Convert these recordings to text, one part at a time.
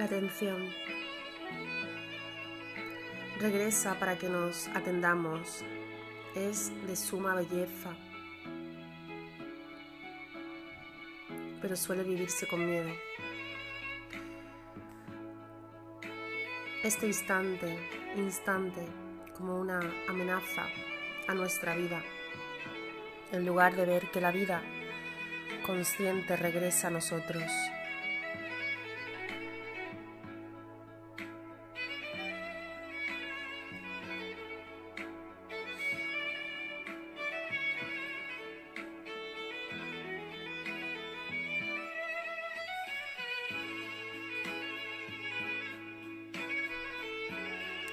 La atención regresa para que nos atendamos. Es de suma belleza, pero suele vivirse con miedo. Este instante, instante, como una amenaza a nuestra vida, en lugar de ver que la vida consciente regresa a nosotros.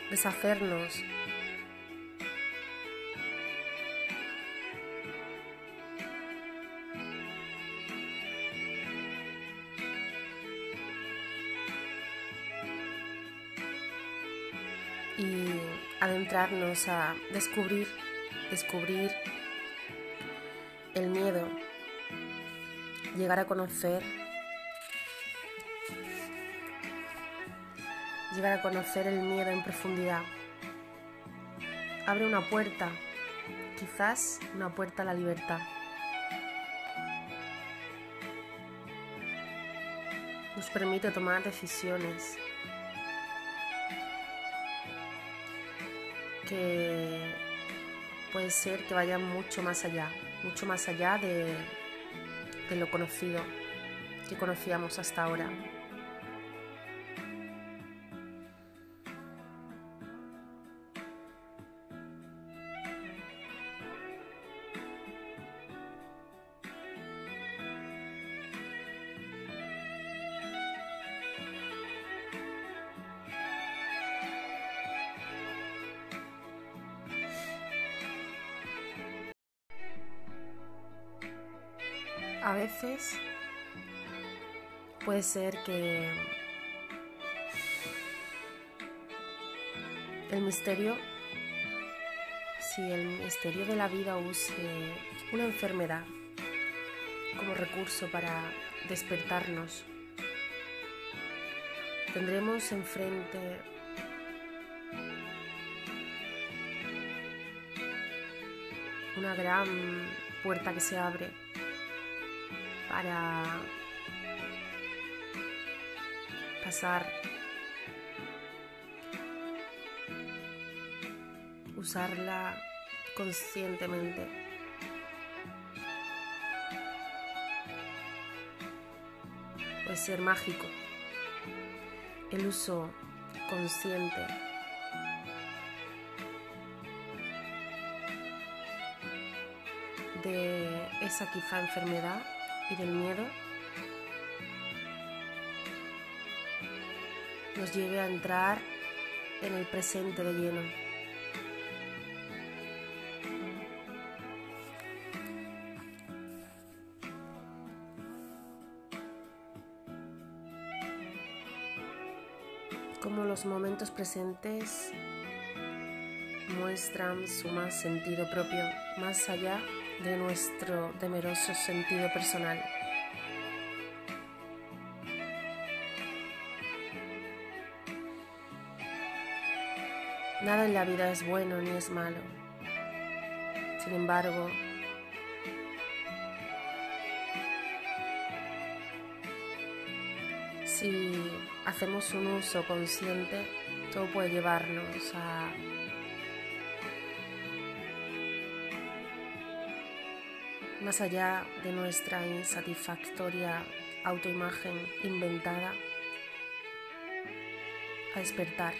Deshacernos. Y adentrarnos a descubrir, descubrir el miedo, llegar a conocer, llegar a conocer el miedo en profundidad. Abre una puerta, quizás una puerta a la libertad. Nos permite tomar decisiones que puede ser que vayan mucho más allá, mucho más allá de, de lo conocido que conocíamos hasta ahora. A veces puede ser que el misterio, si el misterio de la vida use una enfermedad como recurso para despertarnos, tendremos enfrente una gran puerta que se abre para pasar, usarla conscientemente. Puede ser mágico el uso consciente de esa quizá enfermedad y del miedo nos lleve a entrar en el presente de lleno. Como los momentos presentes muestran su más sentido propio, más allá nuestro temeroso sentido personal. Nada en la vida es bueno ni es malo. Sin embargo, si hacemos un uso consciente, todo puede llevarnos a más allá de nuestra insatisfactoria autoimagen inventada, a despertar.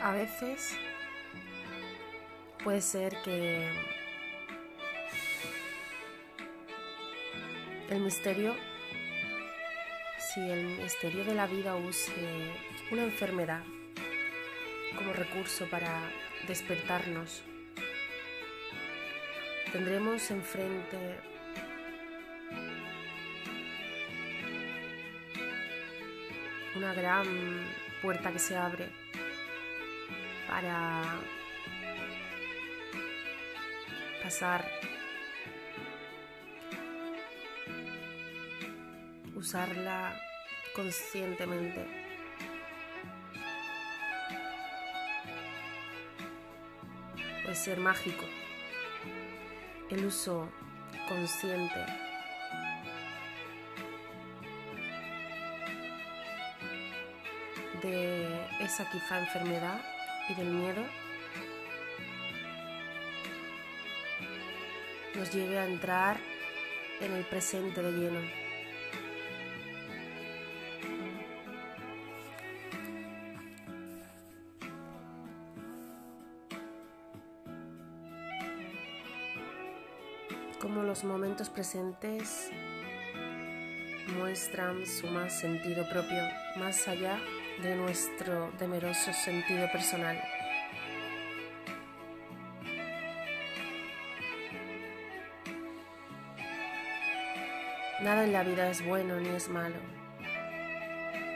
A veces puede ser que el misterio, si el misterio de la vida use una enfermedad como recurso para despertarnos, tendremos enfrente una gran puerta que se abre para pasar, usarla conscientemente. Puede ser mágico el uso consciente de esa quizá enfermedad y del miedo nos lleve a entrar en el presente de lleno. Como los momentos presentes muestran su más sentido propio, más allá nuestro temeroso sentido personal. Nada en la vida es bueno ni es malo.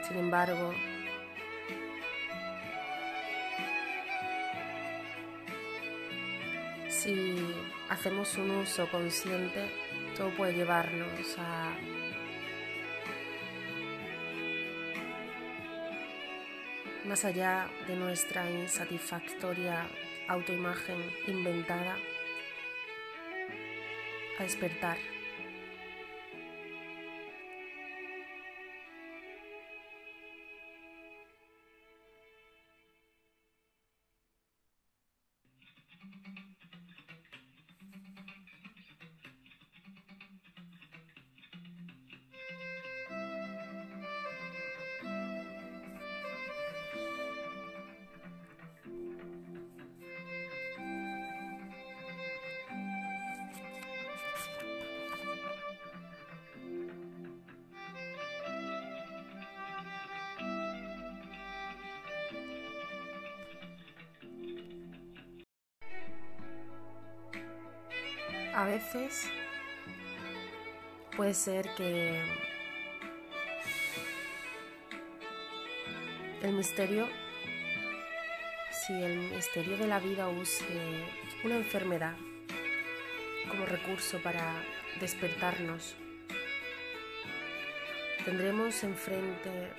Sin embargo, si hacemos un uso consciente, todo puede llevarnos a más allá de nuestra insatisfactoria autoimagen inventada, a despertar. A veces puede ser que el misterio, si el misterio de la vida use una enfermedad como recurso para despertarnos, tendremos enfrente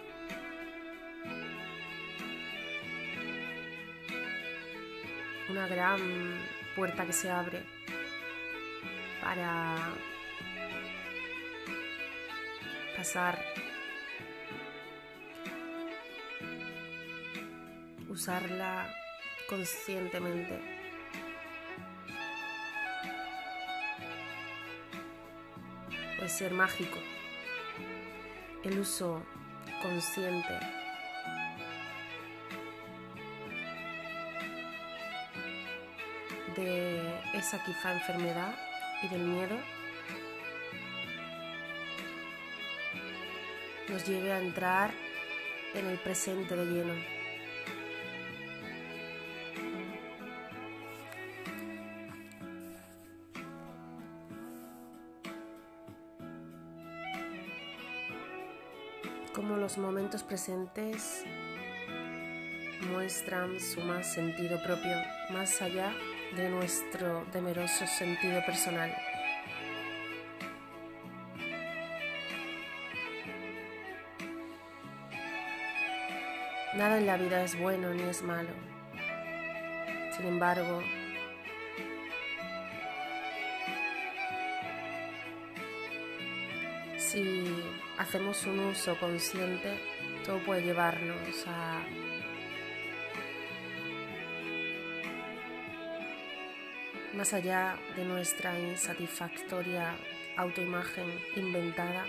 una gran puerta que se abre para pasar, usarla conscientemente. Puede ser mágico el uso consciente de esa quizá enfermedad y del miedo nos lleve a entrar en el presente de lleno. Como los momentos presentes muestran su más sentido propio, más allá de nuestro temeroso sentido personal. Nada en la vida es bueno ni es malo. Sin embargo, si hacemos un uso consciente, todo puede llevarnos a más allá de nuestra insatisfactoria autoimagen inventada,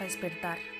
a despertar.